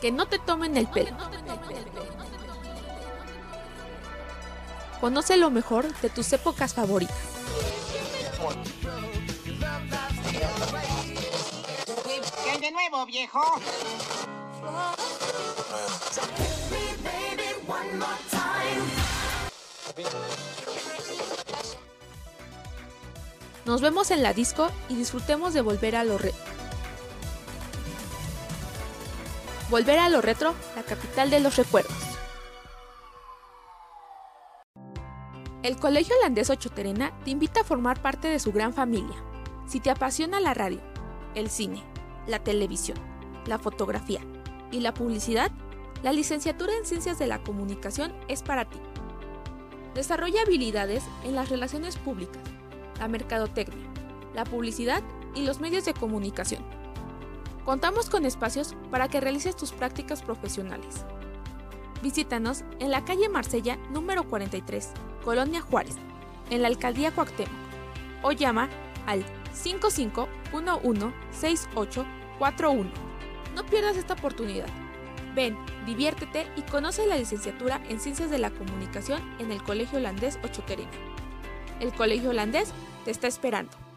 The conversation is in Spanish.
Que no te tomen el pelo. Conoce lo mejor de tus épocas favoritas. ¿Qué hay de nuevo, viejo? Nos vemos en la disco y disfrutemos de volver a lo retro. Volver a lo retro, la capital de los recuerdos. El Colegio Holandés Ochoterena te invita a formar parte de su gran familia. Si te apasiona la radio, el cine, la televisión, la fotografía y la publicidad, la licenciatura en Ciencias de la Comunicación es para ti. Desarrolla habilidades en las relaciones públicas, la mercadotecnia, la publicidad y los medios de comunicación. Contamos con espacios para que realices tus prácticas profesionales. Visítanos en la calle Marsella número 43, Colonia Juárez, en la alcaldía Cuauhtémoc, o llama al 55116841. No pierdas esta oportunidad. Ven, diviértete y conoce la licenciatura en Ciencias de la Comunicación en el Colegio Holandés Ochoterena. El Colegio Holandés te está esperando.